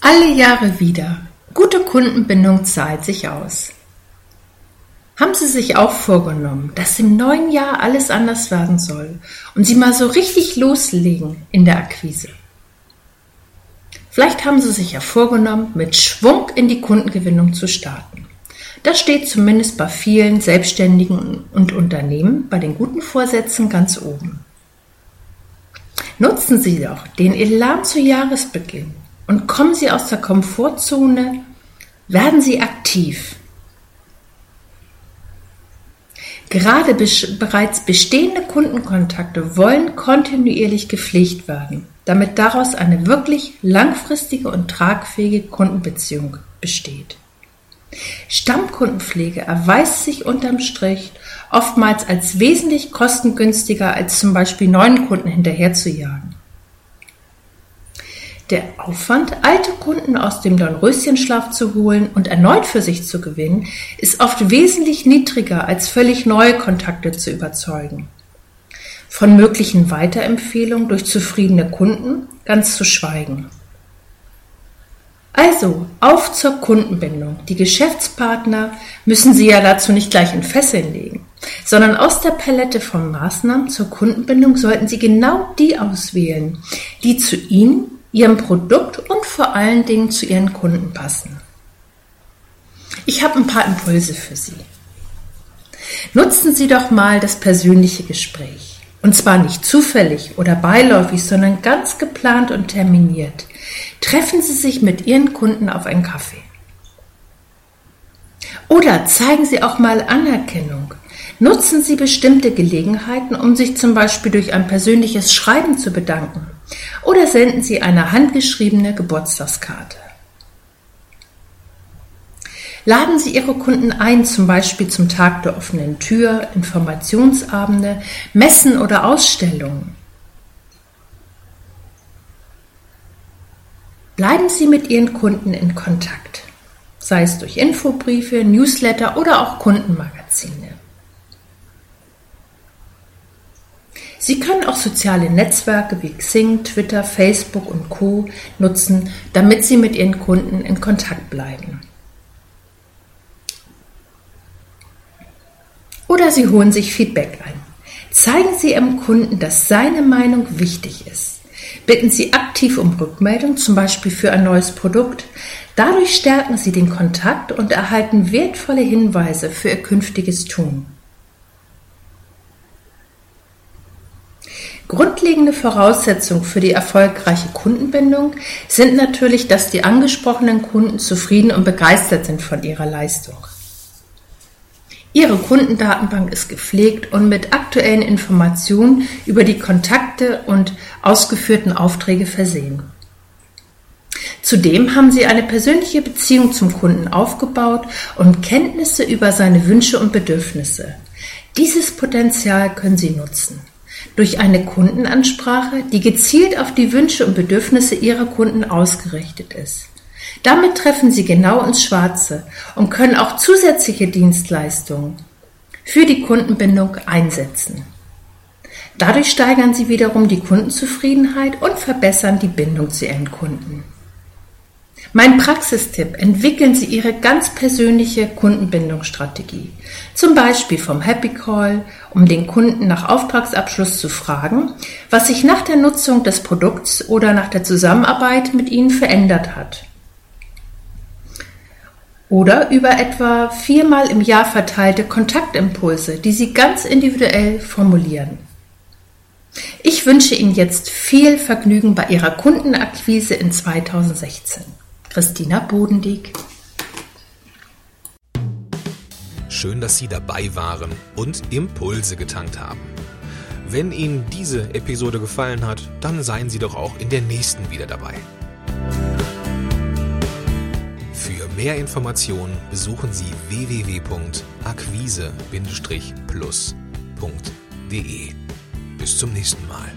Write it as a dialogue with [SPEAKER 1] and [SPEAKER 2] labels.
[SPEAKER 1] Alle Jahre wieder. Gute Kundenbindung zahlt sich aus. Haben Sie sich auch vorgenommen, dass im neuen Jahr alles anders werden soll und Sie mal so richtig loslegen in der Akquise? Vielleicht haben Sie sich ja vorgenommen, mit Schwung in die Kundengewinnung zu starten. Das steht zumindest bei vielen Selbstständigen und Unternehmen bei den guten Vorsätzen ganz oben. Nutzen Sie doch den Elan zu Jahresbeginn und kommen Sie aus der Komfortzone, werden Sie aktiv. Gerade bereits bestehende Kundenkontakte wollen kontinuierlich gepflegt werden, damit daraus eine wirklich langfristige und tragfähige Kundenbeziehung besteht. Stammkundenpflege erweist sich unterm Strich oftmals als wesentlich kostengünstiger als zum Beispiel neuen Kunden hinterherzujagen. Der Aufwand, alte Kunden aus dem Dornröschenschlaf zu holen und erneut für sich zu gewinnen, ist oft wesentlich niedriger als völlig neue Kontakte zu überzeugen. Von möglichen Weiterempfehlungen durch zufriedene Kunden ganz zu schweigen. Also, auf zur Kundenbindung. Die Geschäftspartner müssen Sie ja dazu nicht gleich in Fesseln legen, sondern aus der Palette von Maßnahmen zur Kundenbindung sollten Sie genau die auswählen, die zu Ihnen Ihrem Produkt und vor allen Dingen zu Ihren Kunden passen. Ich habe ein paar Impulse für Sie. Nutzen Sie doch mal das persönliche Gespräch. Und zwar nicht zufällig oder beiläufig, sondern ganz geplant und terminiert. Treffen Sie sich mit Ihren Kunden auf einen Kaffee. Oder zeigen Sie auch mal Anerkennung. Nutzen Sie bestimmte Gelegenheiten, um sich zum Beispiel durch ein persönliches Schreiben zu bedanken oder senden Sie eine handgeschriebene Geburtstagskarte. Laden Sie Ihre Kunden ein, zum Beispiel zum Tag der offenen Tür, Informationsabende, Messen oder Ausstellungen. Bleiben Sie mit Ihren Kunden in Kontakt, sei es durch Infobriefe, Newsletter oder auch Kundenmagazine. Sie können auch soziale Netzwerke wie Xing, Twitter, Facebook und Co nutzen, damit Sie mit Ihren Kunden in Kontakt bleiben. Oder Sie holen sich Feedback ein. Zeigen Sie Ihrem Kunden, dass seine Meinung wichtig ist. Bitten Sie aktiv um Rückmeldung, zum Beispiel für ein neues Produkt. Dadurch stärken Sie den Kontakt und erhalten wertvolle Hinweise für Ihr künftiges Tun. Grundlegende Voraussetzung für die erfolgreiche Kundenbindung sind natürlich, dass die angesprochenen Kunden zufrieden und begeistert sind von ihrer Leistung. Ihre Kundendatenbank ist gepflegt und mit aktuellen Informationen über die Kontakte und ausgeführten Aufträge versehen. Zudem haben Sie eine persönliche Beziehung zum Kunden aufgebaut und Kenntnisse über seine Wünsche und Bedürfnisse. Dieses Potenzial können Sie nutzen durch eine Kundenansprache, die gezielt auf die Wünsche und Bedürfnisse Ihrer Kunden ausgerichtet ist. Damit treffen Sie genau ins Schwarze und können auch zusätzliche Dienstleistungen für die Kundenbindung einsetzen. Dadurch steigern Sie wiederum die Kundenzufriedenheit und verbessern die Bindung zu Ihren Kunden. Mein Praxistipp, entwickeln Sie Ihre ganz persönliche Kundenbindungsstrategie. Zum Beispiel vom Happy Call, um den Kunden nach Auftragsabschluss zu fragen, was sich nach der Nutzung des Produkts oder nach der Zusammenarbeit mit Ihnen verändert hat. Oder über etwa viermal im Jahr verteilte Kontaktimpulse, die Sie ganz individuell formulieren. Ich wünsche Ihnen jetzt viel Vergnügen bei Ihrer Kundenakquise in 2016. Christina Bodendieck.
[SPEAKER 2] Schön, dass Sie dabei waren und Impulse getankt haben. Wenn Ihnen diese Episode gefallen hat, dann seien Sie doch auch in der nächsten wieder dabei. mehr Informationen besuchen Sie www.akquise-plus.de. Bis zum nächsten Mal.